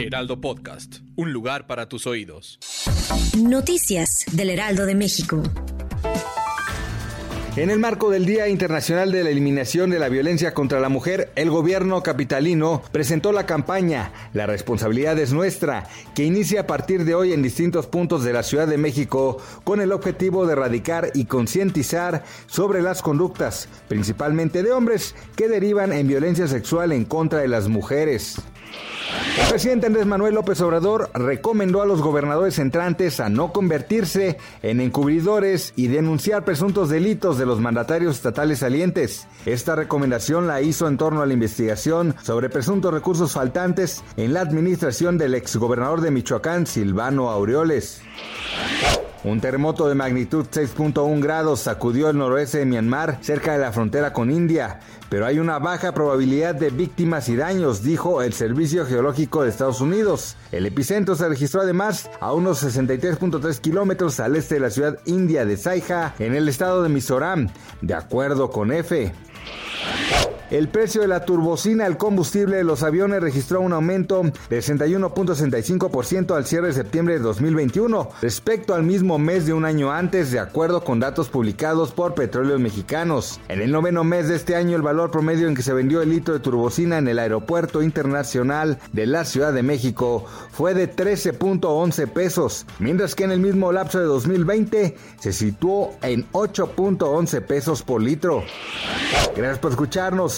Heraldo Podcast. Un lugar para tus oídos. Noticias del Heraldo de México. En el marco del Día Internacional de la Eliminación de la Violencia contra la Mujer, el gobierno capitalino presentó la campaña La responsabilidad es nuestra, que inicia a partir de hoy en distintos puntos de la Ciudad de México con el objetivo de erradicar y concientizar sobre las conductas, principalmente de hombres, que derivan en violencia sexual en contra de las mujeres. El presidente Andrés Manuel López Obrador recomendó a los gobernadores entrantes a no convertirse en encubridores y denunciar presuntos delitos de los mandatarios estatales salientes. Esta recomendación la hizo en torno a la investigación sobre presuntos recursos faltantes en la administración del exgobernador de Michoacán, Silvano Aureoles. Un terremoto de magnitud 6.1 grados sacudió el noroeste de Myanmar, cerca de la frontera con India, pero hay una baja probabilidad de víctimas y daños, dijo el Servicio Geológico de Estados Unidos. El epicentro se registró además a unos 63.3 kilómetros al este de la ciudad india de Saiha, en el estado de Mizoram, de acuerdo con EFE. El precio de la turbocina, el combustible de los aviones, registró un aumento de 61.65% al cierre de septiembre de 2021 respecto al mismo mes de un año antes, de acuerdo con datos publicados por Petróleos Mexicanos. En el noveno mes de este año, el valor promedio en que se vendió el litro de turbocina en el Aeropuerto Internacional de la Ciudad de México fue de 13.11 pesos, mientras que en el mismo lapso de 2020 se situó en 8.11 pesos por litro. Gracias por escucharnos.